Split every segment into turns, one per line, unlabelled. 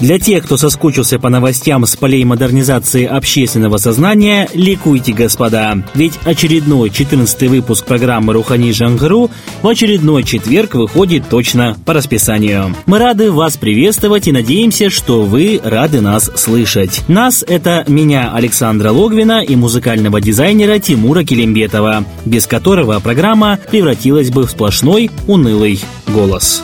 Для тех, кто соскучился по новостям с полей модернизации общественного сознания, ликуйте, господа. Ведь очередной 14 выпуск программы «Рухани Жангру» в очередной четверг выходит точно по расписанию. Мы рады вас приветствовать и надеемся, что вы рады нас слышать. Нас — это меня, Александра Логвина, и музыкального дизайнера Тимура Келимбетова, без которого программа превратилась бы в сплошной унылый голос.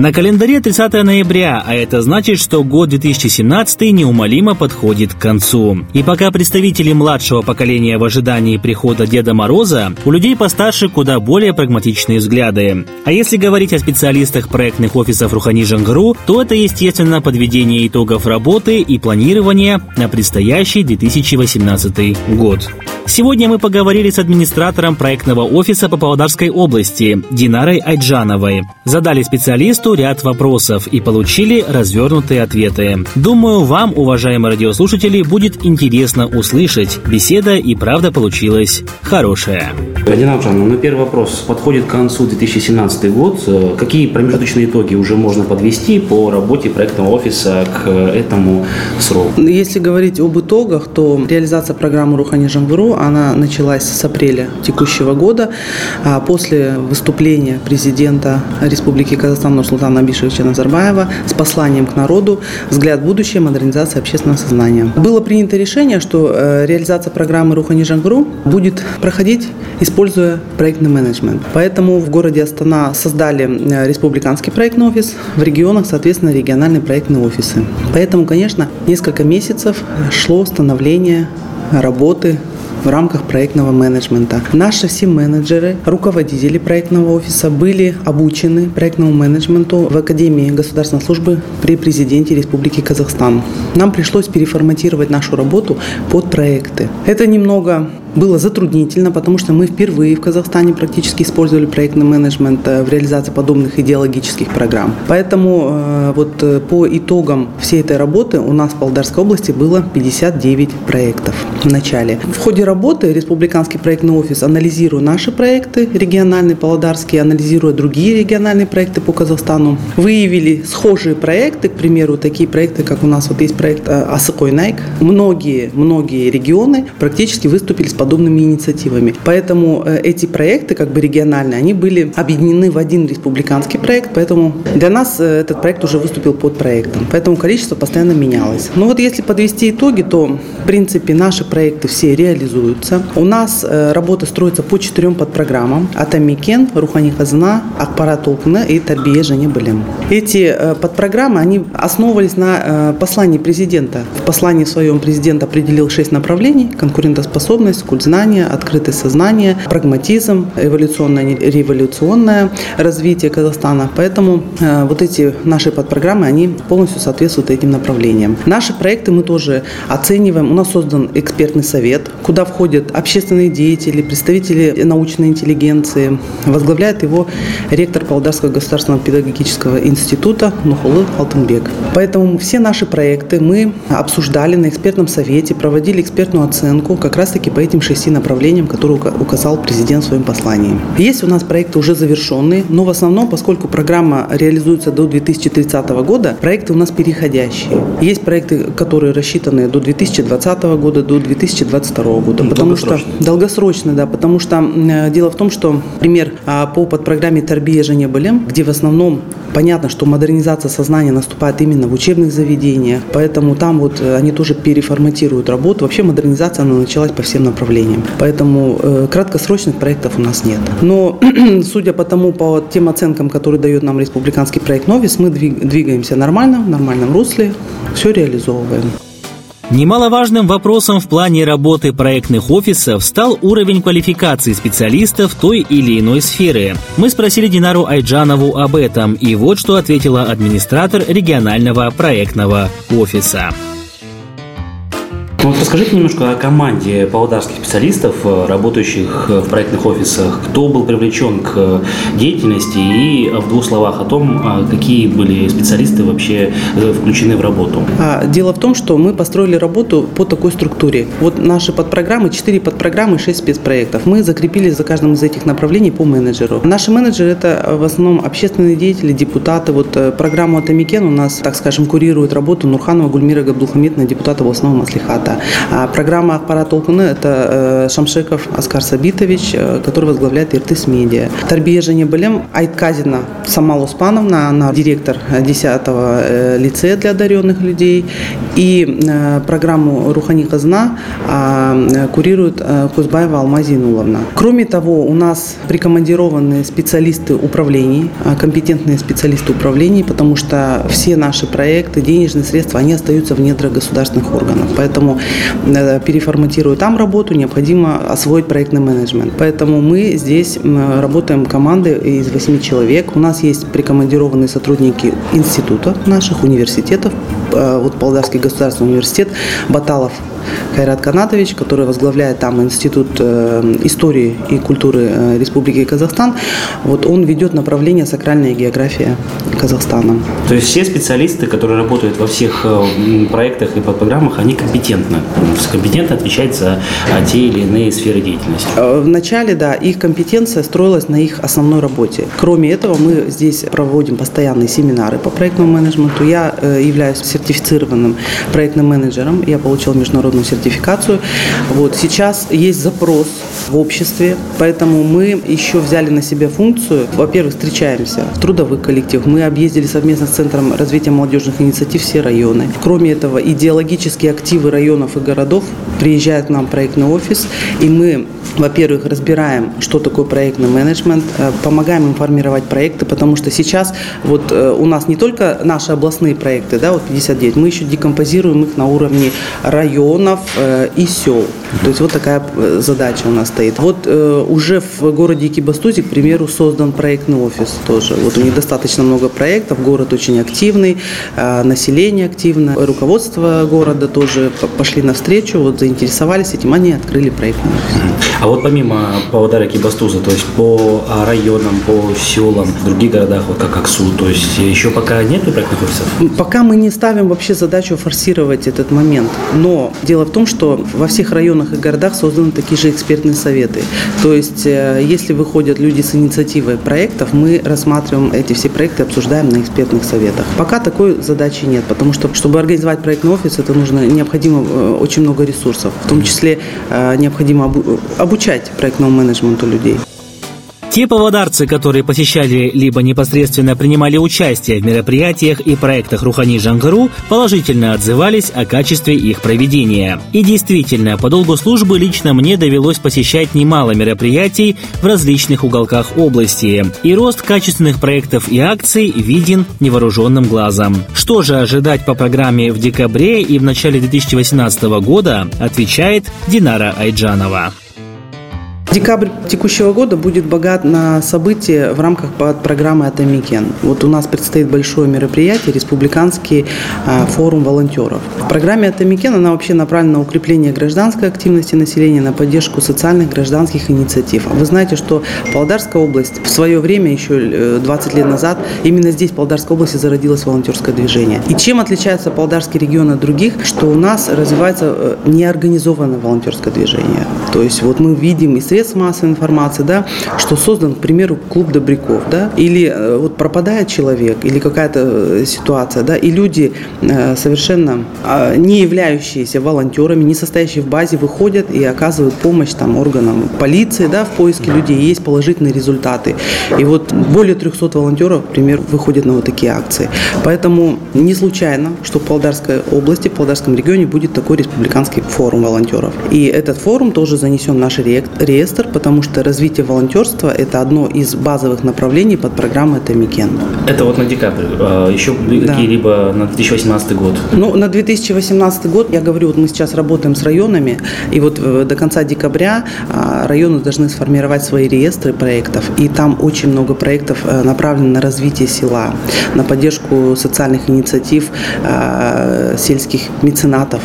На календаре 30 ноября, а это значит, что год 2017 неумолимо подходит к концу. И пока представители младшего поколения в ожидании прихода Деда Мороза, у людей постарше куда более прагматичные взгляды. А если говорить о специалистах проектных офисов Рухани Жангру, то это, естественно, подведение итогов работы и планирования на предстоящий 2018 год. Сегодня мы поговорили с администратором проектного офиса по Павлодарской области Динарой Айджановой. Задали специалисту ряд вопросов и получили развернутые ответы. Думаю, вам, уважаемые радиослушатели, будет интересно услышать. Беседа и правда получилась хорошая.
Дина Айджановна, ну первый вопрос. Подходит к концу 2017 год. Какие промежуточные итоги уже можно подвести по работе проектного офиса к этому сроку?
Если говорить об итогах, то реализация программы Рухани Жангуру она началась с апреля текущего года. А после выступления президента Республики Казахстан Нурсултана Абишевича Назарбаева с посланием к народу «Взгляд в будущее. Модернизация общественного сознания». Было принято решение, что э, реализация программы Рухани Жангру будет проходить, используя проектный менеджмент. Поэтому в городе Астана создали э, республиканский проектный офис, в регионах, соответственно, региональные проектные офисы. Поэтому, конечно, несколько месяцев шло становление работы в рамках проектного менеджмента. Наши все менеджеры, руководители проектного офиса были обучены проектному менеджменту в Академии государственной службы при президенте Республики Казахстан. Нам пришлось переформатировать нашу работу под проекты. Это немного было затруднительно, потому что мы впервые в Казахстане практически использовали проектный менеджмент э, в реализации подобных идеологических программ. Поэтому э, вот э, по итогам всей этой работы у нас в Полдарской области было 59 проектов в начале. В ходе работы Республиканский проектный офис, анализируя наши проекты региональные, Павлодарские, анализируя другие региональные проекты по Казахстану, выявили схожие проекты, к примеру, такие проекты, как у нас вот есть проект Асыкой Найк. Многие, многие регионы практически выступили с подобными инициативами. Поэтому э, эти проекты, как бы региональные, они были объединены в один республиканский проект, поэтому для нас э, этот проект уже выступил под проектом. Поэтому количество постоянно менялось. Но вот если подвести итоги, то в принципе наши проекты все реализуются. У нас э, работа строится по четырем подпрограммам. Атамикен, Рухани Хазна, Акпарат Толкна и Тарбие Жене Балем. Эти подпрограммы, они основывались на послании президента. В послании своем президент определил шесть направлений. Конкурентоспособность, культ знания, открытое сознание, прагматизм, эволюционное, революционное развитие Казахстана. Поэтому э, вот эти наши подпрограммы, они полностью соответствуют этим направлениям. Наши проекты мы тоже оцениваем. У нас создан экспертный совет, куда входят общественные деятели, представители научной интеллигенции. Возглавляет его ректор Павлодарского государственного педагогического института Нухулы Алтынбек. Поэтому все наши проекты мы обсуждали на экспертном совете, проводили экспертную оценку как раз-таки по этим этим шести направлениям, которые указал президент в своем послании. Есть у нас проекты уже завершенные, но в основном, поскольку программа реализуется до 2030 года, проекты у нас переходящие. Есть проекты, которые рассчитаны до 2020 года, до 2022 года. Ну, потому что долгосрочно, да, потому что э, дело в том, что, например, а, по подпрограмме Тарбия Жене Балем, где в основном понятно, что модернизация сознания наступает именно в учебных заведениях, поэтому там вот э, они тоже переформатируют работу. Вообще модернизация она началась по всем направлениям направлениям. Поэтому э, краткосрочных проектов у нас нет. Но судя по тому, по тем оценкам, которые дает нам республиканский проект «Новис», мы двигаемся нормально, в нормальном русле, все реализовываем.
Немаловажным вопросом в плане работы проектных офисов стал уровень квалификации специалистов той или иной сферы. Мы спросили Динару Айджанову об этом, и вот что ответила администратор регионального проектного офиса.
Вот расскажите немножко о команде павлодарских специалистов, э, работающих в проектных офисах. Кто был привлечен к деятельности и в двух словах о том, какие были специалисты вообще включены в работу.
А, дело в том, что мы построили работу по такой структуре. Вот наши подпрограммы, 4 подпрограммы, 6 спецпроектов. Мы закрепили за каждым из этих направлений по менеджеру. Наши менеджеры – это в основном общественные деятели, депутаты. Вот э, программу «Атамикен» у нас, так скажем, курирует работу Нурханова Гульмира Габдулхамидовна, депутата областного маслихата. А программа «Аппарат Толкуны» – это э, Шамшеков Аскар Сабитович, э, который возглавляет Иртыс Медиа. Тарбия Женя Белем Айтказина Самал Успановна, она директор 10-го лицея для одаренных людей. И программу «Рухани Казна» а, курирует Кузбаева Алмазинуловна. Кроме того, у нас прикомандированные специалисты управлений, компетентные специалисты управлений, потому что все наши проекты, денежные средства, они остаются в недрах государственных органов. Поэтому э, переформатируя там работу, необходимо освоить проектный менеджмент. Поэтому мы здесь работаем командой из 8 человек. У нас есть прикомандированные сотрудники институтов наших, университетов, э, вот Полдарский государственный университет, Баталов Кайрат Канатович, который возглавляет там Институт э, истории и культуры э, Республики Казахстан. Вот он ведет направление «Сакральная география Казахстана».
То есть все специалисты, которые работают во всех э, проектах и подпрограммах, они компетентны, компетентно отвечать за те или иные сферы деятельности?
Вначале, да, их компетенция строилась на их основной работе. Кроме этого, мы здесь проводим постоянные семинары по проектному менеджменту. Я являюсь сертифицированным проектным менеджером. Я получил международную международную сертификацию. Вот. Сейчас есть запрос в обществе, поэтому мы еще взяли на себя функцию. Во-первых, встречаемся в трудовых коллективах. Мы объездили совместно с Центром развития молодежных инициатив все районы. Кроме этого, идеологические активы районов и городов приезжают к нам в проектный офис, и мы, во-первых, разбираем, что такое проектный менеджмент, э, помогаем им формировать проекты, потому что сейчас вот э, у нас не только наши областные проекты, да, вот 59, мы еще декомпозируем их на уровне районов э, и сел. То есть вот такая задача у нас стоит. Вот уже в городе Кибастузе, к примеру, создан проектный офис тоже. Вот у них достаточно много проектов, город очень активный, население активно, руководство города тоже пошли навстречу, вот заинтересовались этим, они открыли проектный офис.
А вот помимо Павлодара Кибастуза, то есть по районам, по селам, в других городах, вот как Аксу, то есть еще пока нет проектных офисов?
Пока мы не ставим вообще задачу форсировать этот момент, но Дело в том, что во всех районах и городах созданы такие же экспертные советы. То есть, э, если выходят люди с инициативой проектов, мы рассматриваем эти все проекты, обсуждаем на экспертных советах. Пока такой задачи нет, потому что, чтобы организовать проектный офис, это нужно, необходимо э, очень много ресурсов. В том числе э, необходимо обучать проектному менеджменту людей.
Те поводарцы, которые посещали либо непосредственно принимали участие в мероприятиях и проектах Рухани Жангару, положительно отзывались о качестве их проведения. И действительно, по долгу службы лично мне довелось посещать немало мероприятий в различных уголках области. И рост качественных проектов и акций виден невооруженным глазом. Что же ожидать по программе в декабре и в начале 2018 года, отвечает Динара Айджанова.
Декабрь текущего года будет богат на события в рамках программы «Атамикен». Вот у нас предстоит большое мероприятие, республиканский а, форум волонтеров. В программе «Атамикен» она вообще направлена на укрепление гражданской активности населения, на поддержку социальных гражданских инициатив. Вы знаете, что Павлодарская область в свое время, еще 20 э, лет назад, именно здесь, в Павлодарской области, зародилось волонтерское движение. И чем отличается Павлодарский регион от других? Что у нас развивается э, неорганизованное волонтерское движение. То есть вот мы видим и средства средств массовой информации, да, что создан, к примеру, клуб добряков, да, или э, вот пропадает человек, или какая-то э, ситуация, да, и люди э, совершенно а, не являющиеся волонтерами, не состоящие в базе, выходят и оказывают помощь там органам полиции, да, в поиске людей, и есть положительные результаты. И вот более 300 волонтеров, например, выходят на вот такие акции. Поэтому не случайно, что в Полдарской области, в Полдарском регионе будет такой республиканский форум волонтеров. И этот форум тоже занесен в наш реестр реестр, потому что развитие волонтерства – это одно из базовых направлений под программой «Тамикен».
Это вот на декабрь. А еще да. какие-либо на 2018 год?
Ну, на 2018 год, я говорю, вот мы сейчас работаем с районами, и вот э, до конца декабря а, районы должны сформировать свои реестры проектов, и там очень много проектов э, направлено на развитие села, на поддержку социальных инициатив а, сельских меценатов,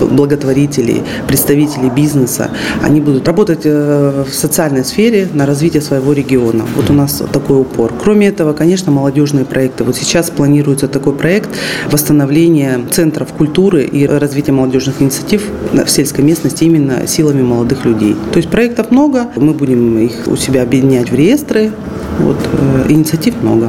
благотворителей, представителей бизнеса. Они будут работать в социальной сфере на развитие своего региона. Вот у нас такой упор. Кроме этого, конечно, молодежные проекты. Вот сейчас планируется такой проект восстановления центров культуры и развития молодежных инициатив в сельской местности именно силами молодых людей. То есть проектов много, мы будем их у себя объединять в реестры, вот, э, инициатив много.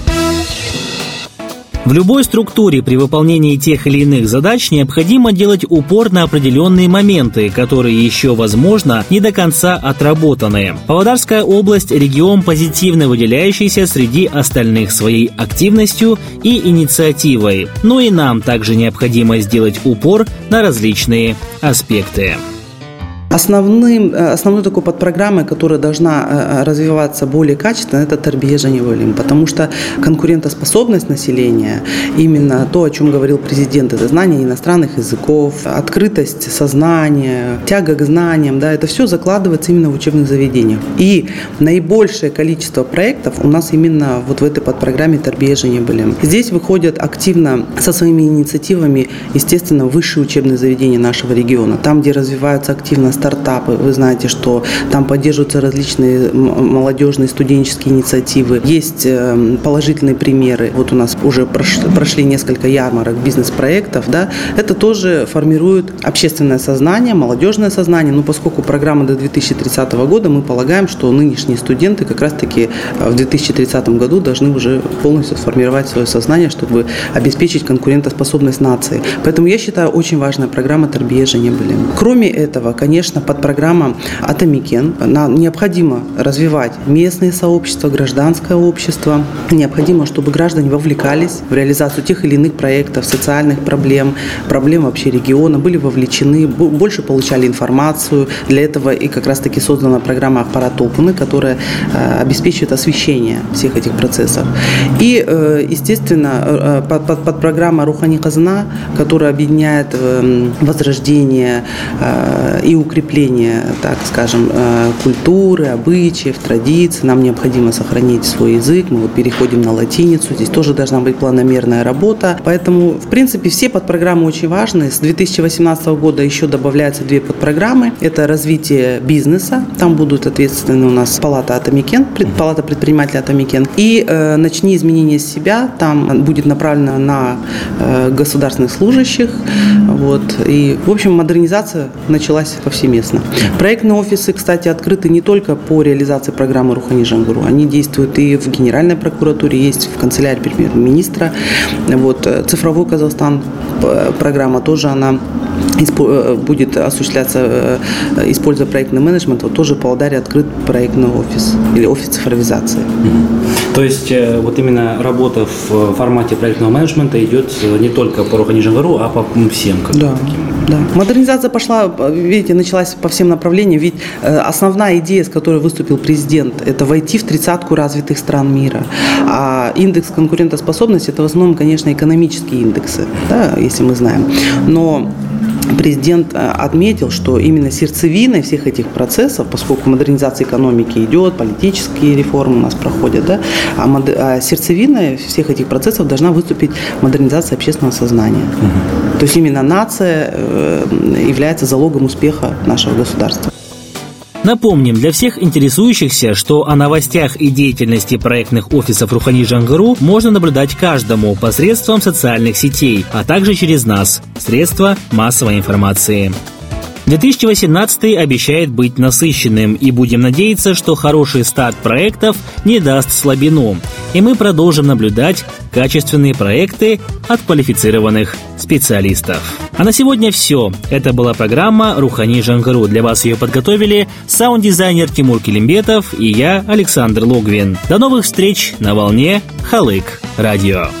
В любой структуре при выполнении тех или иных задач необходимо делать упор на определенные моменты, которые еще, возможно, не до конца отработаны. Павлодарская область – регион, позитивно выделяющийся среди остальных своей активностью и инициативой. Но и нам также необходимо сделать упор на различные аспекты.
Основным, э, основной такой подпрограммой, которая должна э, развиваться более качественно, это Тарбия Жаневалим, потому что конкурентоспособность населения, именно то, о чем говорил президент, это знание иностранных языков, открытость сознания, тяга к знаниям, да, это все закладывается именно в учебных заведениях. И наибольшее количество проектов у нас именно вот в этой подпрограмме Тарбия Жаневалим. Здесь выходят активно со своими инициативами, естественно, высшие учебные заведения нашего региона, там, где развиваются активно стартапы. Вы знаете, что там поддерживаются различные молодежные студенческие инициативы. Есть эм, положительные примеры. Вот у нас уже прошли несколько ярмарок бизнес-проектов. Да? Это тоже формирует общественное сознание, молодежное сознание. Но поскольку программа до 2030 года, мы полагаем, что нынешние студенты как раз-таки э, в 2030 году должны уже полностью сформировать свое сознание, чтобы обеспечить конкурентоспособность нации. Поэтому я считаю, очень важная программа Тәрбие білім. Кроме этого, конечно, конечно, подпрограмма «Атамекен». Нам необходимо развивать местные сообщества, гражданское общество. Необходимо, чтобы граждане вовлекались в реализацию тех или иных проектов, социальных проблем, проблем вообще региона, были вовлечены, больше получали информацию. Для этого и как раз-таки создана программа «Ақпарат толқыны», которая э, обеспечивает освещение всех этих процессов. И, э, естественно, э, под, под, подпрограмма «Рухани қазына», которая объединяет эм, возрождение и укрепление укрепление, так скажем, э, культуры, обычаев, традиций. Нам необходимо сохранить свой язык. Мы вот переходим на латиницу. Здесь тоже должна быть планомерная работа. Поэтому, в принципе, все подпрограммы очень важны. С 2018 года еще добавляются две подпрограммы. Это развитие бизнеса. Там будут ответственны у нас палата Атамекен, палата предпринимателей Атамекен. И э, начни изменения себя. Там будет направлено на э, государственных служащих. Вот. И, в общем, модернизация началась по всем повсеместно. Проектные офисы, кстати, открыты не только по реализации программы Рухани жаңғыру. Они действуют и в Генеральной прокуратуре, есть в канцелярии премьер-министра. Вот, э, цифровой Казахстан э, программа тоже она э, будет осуществляться, используя проектный менеджмент, вот тоже в Павлодаре открыт проектный офис или офис цифровизации.
То есть вот именно работа в формате проектного менеджмента идет не только по Руханижангару, а по всем.
Как да, да. Модернизация пошла, видите, началась по всем направлениям. Ведь э, основная идея, с которой выступил президент, это войти в тридцатку развитых стран мира. А индекс конкурентоспособности – это в основном, конечно, экономические индексы, да, если мы знаем. Но президент э, отметил, что именно сердцевиной всех этих процессов, поскольку модернизация экономики идет, политические реформы у нас проходят, да, а, мод... а сердцевиной всех этих процессов должна выступить модернизация общественного сознания. Угу. То есть именно нация э, является залогом успеха нашего государства.
Напомним для всех интересующихся, что о новостях и деятельности проектных офисов Рухани Жангару можно наблюдать каждому посредством социальных сетей, а также через нас – средства массовой информации. 2018 обещает быть насыщенным, и будем надеяться, что хороший старт проектов не даст слабину, и мы продолжим наблюдать качественные проекты от квалифицированных специалистов. А на сегодня все. Это была программа «Рухани Жангару». Для вас ее подготовили саунд-дизайнер Тимур Килимбетов и я, Александр Логвин. До новых встреч на волне Халык Радио.